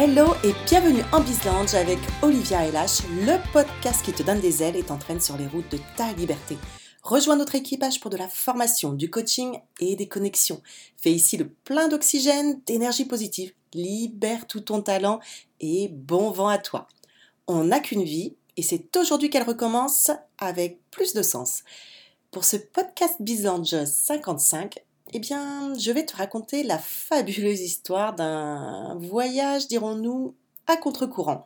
Hello et bienvenue en Bizlange avec Olivia LH, le podcast qui te donne des ailes et t'entraîne sur les routes de ta liberté. Rejoins notre équipage pour de la formation, du coaching et des connexions. Fais ici le plein d'oxygène, d'énergie positive. Libère tout ton talent et bon vent à toi. On n'a qu'une vie et c'est aujourd'hui qu'elle recommence avec plus de sens. Pour ce podcast Bizlange 55, eh bien, je vais te raconter la fabuleuse histoire d'un voyage, dirons-nous, à contre-courant.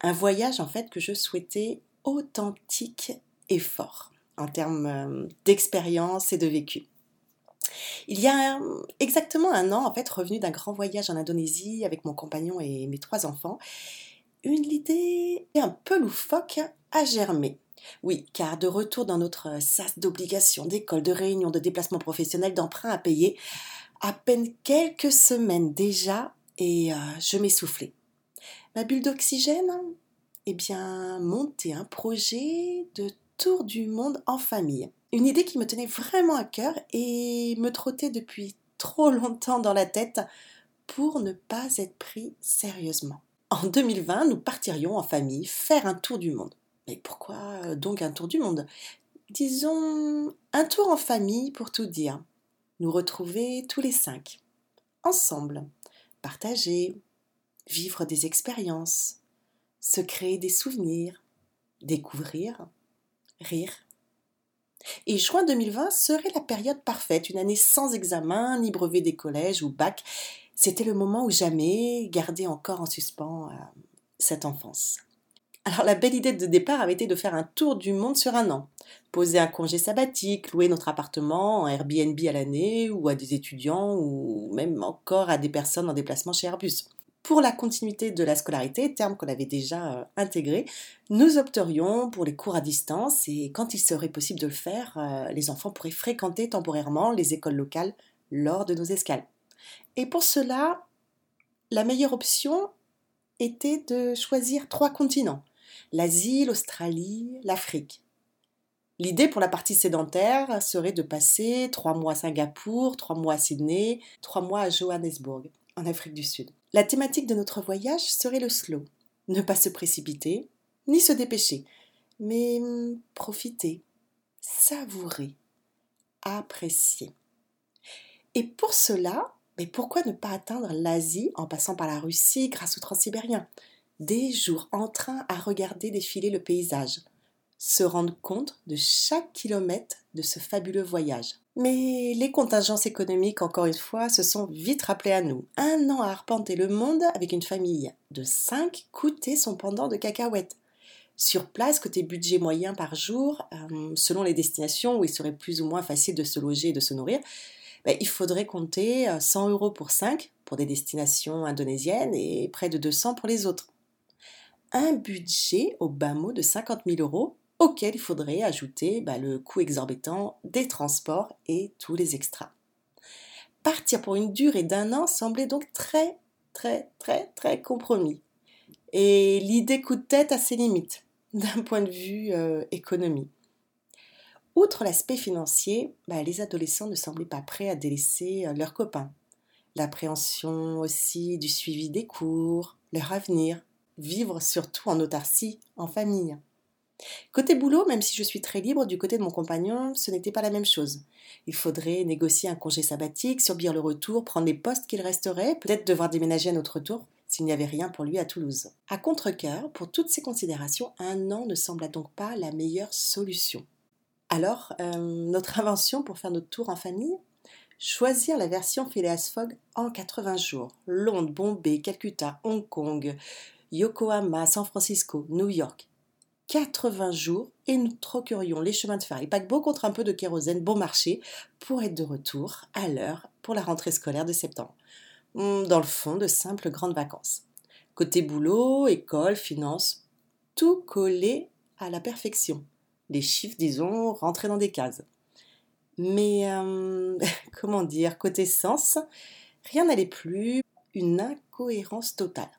Un voyage, en fait, que je souhaitais authentique et fort en termes euh, d'expérience et de vécu. Il y a exactement un an, en fait, revenu d'un grand voyage en Indonésie avec mon compagnon et mes trois enfants, une idée un peu loufoque a germé. Oui, car de retour dans notre sas d'obligations, d'école, de réunions, de déplacements professionnels, d'emprunts à payer, à peine quelques semaines déjà, et euh, je m'essoufflais. Ma bulle d'oxygène Eh bien, monter un projet de tour du monde en famille. Une idée qui me tenait vraiment à cœur et me trottait depuis trop longtemps dans la tête pour ne pas être pris sérieusement. En 2020, nous partirions en famille faire un tour du monde. Mais pourquoi euh, donc un tour du monde? Disons un tour en famille pour tout dire. Nous retrouver tous les cinq, ensemble, partager, vivre des expériences, se créer des souvenirs, découvrir, rire. Et juin 2020 serait la période parfaite, une année sans examen, ni brevet des collèges ou bac. C'était le moment où jamais garder encore en suspens euh, cette enfance. Alors la belle idée de départ avait été de faire un tour du monde sur un an, poser un congé sabbatique, louer notre appartement en Airbnb à l'année ou à des étudiants ou même encore à des personnes en déplacement chez Airbus. Pour la continuité de la scolarité, terme qu'on avait déjà euh, intégré, nous opterions pour les cours à distance et quand il serait possible de le faire, euh, les enfants pourraient fréquenter temporairement les écoles locales lors de nos escales. Et pour cela, la meilleure option était de choisir trois continents l'Asie, l'Australie, l'Afrique. L'idée pour la partie sédentaire serait de passer trois mois à Singapour, trois mois à Sydney, trois mois à Johannesburg, en Afrique du Sud. La thématique de notre voyage serait le slow. Ne pas se précipiter, ni se dépêcher, mais hum, profiter, savourer, apprécier. Et pour cela, mais pourquoi ne pas atteindre l'Asie en passant par la Russie grâce au transsibérien? Des jours en train à regarder défiler le paysage, se rendre compte de chaque kilomètre de ce fabuleux voyage. Mais les contingences économiques, encore une fois, se sont vite rappelées à nous. Un an à arpenter le monde avec une famille de cinq coûtait son pendant de cacahuètes. Sur place, côté budget moyen par jour, euh, selon les destinations où il serait plus ou moins facile de se loger et de se nourrir, ben, il faudrait compter 100 euh, euros pour 5 pour des destinations indonésiennes et près de 200 pour les autres un budget au bas mot de 50 000 euros auquel il faudrait ajouter bah, le coût exorbitant des transports et tous les extras. Partir pour une durée d'un an semblait donc très, très, très, très compromis. Et l'idée coup de tête à ses limites, d'un point de vue euh, économie. Outre l'aspect financier, bah, les adolescents ne semblaient pas prêts à délaisser euh, leurs copains. L'appréhension aussi du suivi des cours, leur avenir, vivre surtout en autarcie, en famille. Côté boulot, même si je suis très libre, du côté de mon compagnon, ce n'était pas la même chose. Il faudrait négocier un congé sabbatique, subir le retour, prendre les postes qu'il resterait, peut-être devoir déménager à notre tour s'il n'y avait rien pour lui à Toulouse. À contre-coeur, pour toutes ces considérations, un an ne sembla donc pas la meilleure solution. Alors, euh, notre invention pour faire notre tour en famille? Choisir la version Phileas Fogg en 80 jours. Londres, Bombay, Calcutta, Hong Kong, Yokohama, San Francisco, New York. 80 jours et nous troquerions les chemins de fer et paquebots contre un peu de kérosène bon marché pour être de retour à l'heure pour la rentrée scolaire de septembre. Hmm, dans le fond, de simples grandes vacances. Côté boulot, école, finance, tout collé à la perfection. Les chiffres, disons, rentraient dans des cases. Mais, euh, comment dire, côté sens, rien n'allait plus, une incohérence totale.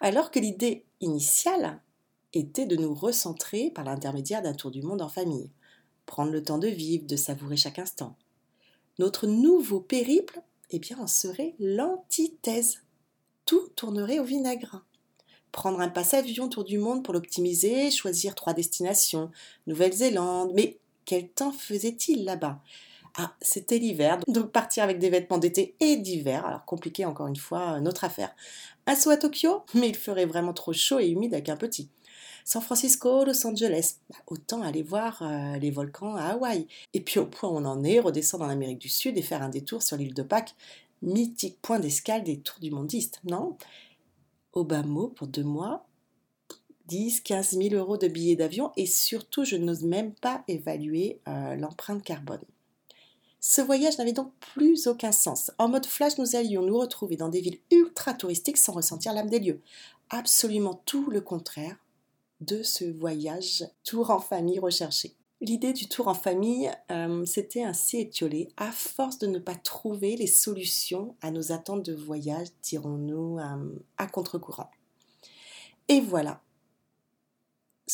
Alors que l'idée initiale était de nous recentrer par l'intermédiaire d'un tour du monde en famille, prendre le temps de vivre, de savourer chaque instant. Notre nouveau périple, eh bien, en serait l'antithèse. Tout tournerait au vinaigre. Prendre un passe-avions tour du monde pour l'optimiser, choisir trois destinations, Nouvelle-Zélande, mais quel temps faisait-il là-bas? Ah, c'était l'hiver, donc partir avec des vêtements d'été et d'hiver, alors compliqué encore une fois, notre affaire. Un saut à Tokyo, mais il ferait vraiment trop chaud et humide avec un petit. San Francisco, Los Angeles, bah, autant aller voir euh, les volcans à Hawaï. Et puis au point où on en est, redescendre en Amérique du Sud et faire un détour sur l'île de Pâques, mythique point d'escale des tours du mondiste, non? Mot, pour deux mois, 10, 15 000 euros de billets d'avion et surtout, je n'ose même pas évaluer euh, l'empreinte carbone. Ce voyage n'avait donc plus aucun sens. En mode flash, nous allions nous retrouver dans des villes ultra touristiques sans ressentir l'âme des lieux. Absolument tout le contraire de ce voyage tour en famille recherché. L'idée du tour en famille euh, s'était ainsi étiolée à force de ne pas trouver les solutions à nos attentes de voyage, dirons-nous, euh, à contre-courant. Et voilà,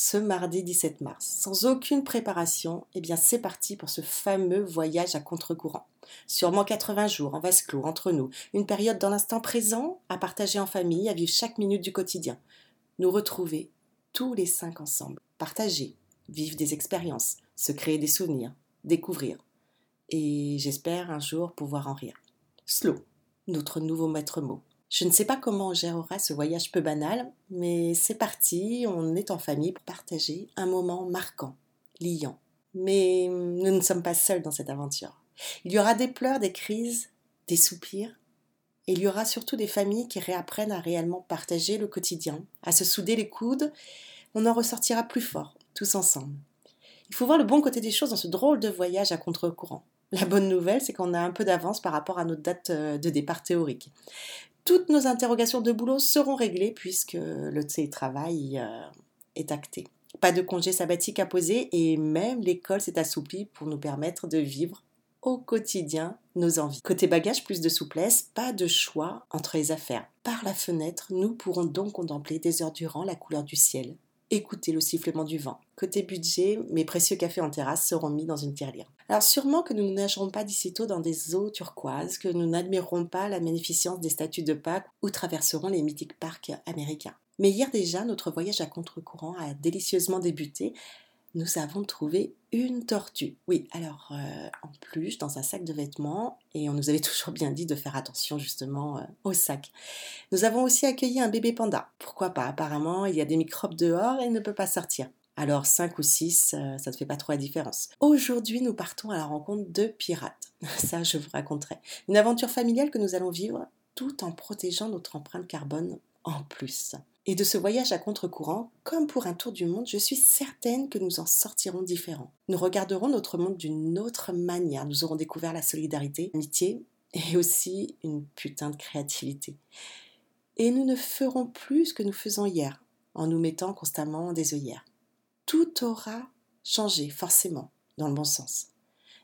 ce mardi 17 mars, sans aucune préparation, eh bien c'est parti pour ce fameux voyage à contre-courant. Sûrement 80 jours en vase clos entre nous, une période dans l'instant présent à partager en famille, à vivre chaque minute du quotidien. Nous retrouver tous les cinq ensemble, partager, vivre des expériences, se créer des souvenirs, découvrir. Et j'espère un jour pouvoir en rire. Slow, notre nouveau maître mot. Je ne sais pas comment on gérera ce voyage peu banal, mais c'est parti, on est en famille pour partager un moment marquant, liant. Mais nous ne sommes pas seuls dans cette aventure. Il y aura des pleurs, des crises, des soupirs, et il y aura surtout des familles qui réapprennent à réellement partager le quotidien, à se souder les coudes. On en ressortira plus fort, tous ensemble. Il faut voir le bon côté des choses dans ce drôle de voyage à contre-courant. La bonne nouvelle, c'est qu'on a un peu d'avance par rapport à notre date euh, de départ théorique toutes nos interrogations de boulot seront réglées puisque le télétravail euh, est acté. Pas de congé sabbatique à poser et même l'école s'est assouplie pour nous permettre de vivre au quotidien nos envies. Côté bagage, plus de souplesse, pas de choix entre les affaires. Par la fenêtre, nous pourrons donc contempler des heures durant la couleur du ciel, écouter le sifflement du vent. Côté budget, mes précieux cafés en terrasse seront mis dans une tirelire. Alors sûrement que nous ne nagerons pas d'ici tôt dans des eaux turquoises, que nous n'admirerons pas la magnificence des statues de Pâques ou traverserons les mythiques parcs américains. Mais hier déjà, notre voyage à contre-courant a délicieusement débuté nous avons trouvé une tortue. Oui, alors euh, en plus dans un sac de vêtements, et on nous avait toujours bien dit de faire attention justement euh, au sac. Nous avons aussi accueilli un bébé panda. Pourquoi pas? Apparemment, il y a des microbes dehors et il ne peut pas sortir. Alors 5 ou 6, euh, ça ne fait pas trop la différence. Aujourd'hui, nous partons à la rencontre de pirates. Ça, je vous raconterai. Une aventure familiale que nous allons vivre tout en protégeant notre empreinte carbone en plus. Et de ce voyage à contre-courant, comme pour un tour du monde, je suis certaine que nous en sortirons différents. Nous regarderons notre monde d'une autre manière. Nous aurons découvert la solidarité, l'amitié et aussi une putain de créativité. Et nous ne ferons plus ce que nous faisons hier, en nous mettant constamment des œillères. Tout aura changé, forcément, dans le bon sens.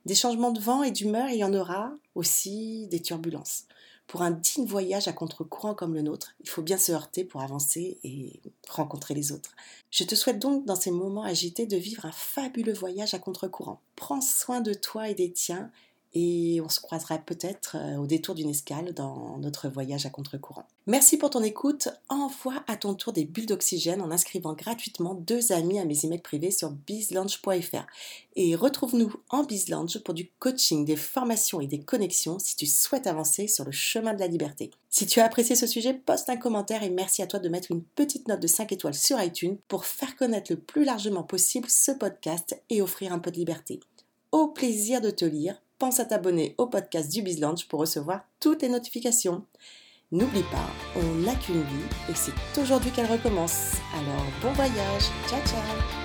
Des changements de vent et d'humeur, il y en aura aussi des turbulences. Pour un digne voyage à contre-courant comme le nôtre, il faut bien se heurter pour avancer et rencontrer les autres. Je te souhaite donc dans ces moments agités de vivre un fabuleux voyage à contre-courant. Prends soin de toi et des tiens et on se croisera peut-être euh, au détour d'une escale dans notre voyage à contre-courant. Merci pour ton écoute. Envoie à ton tour des bulles d'oxygène en inscrivant gratuitement deux amis à mes emails privés sur bizlounge.fr. Et retrouve-nous en Bizlounge pour du coaching, des formations et des connexions si tu souhaites avancer sur le chemin de la liberté. Si tu as apprécié ce sujet, poste un commentaire et merci à toi de mettre une petite note de 5 étoiles sur iTunes pour faire connaître le plus largement possible ce podcast et offrir un peu de liberté. Au plaisir de te lire pense à t'abonner au podcast du BizLaunch pour recevoir toutes les notifications. N'oublie pas, on n'a qu'une vie et c'est aujourd'hui qu'elle recommence. Alors bon voyage, ciao ciao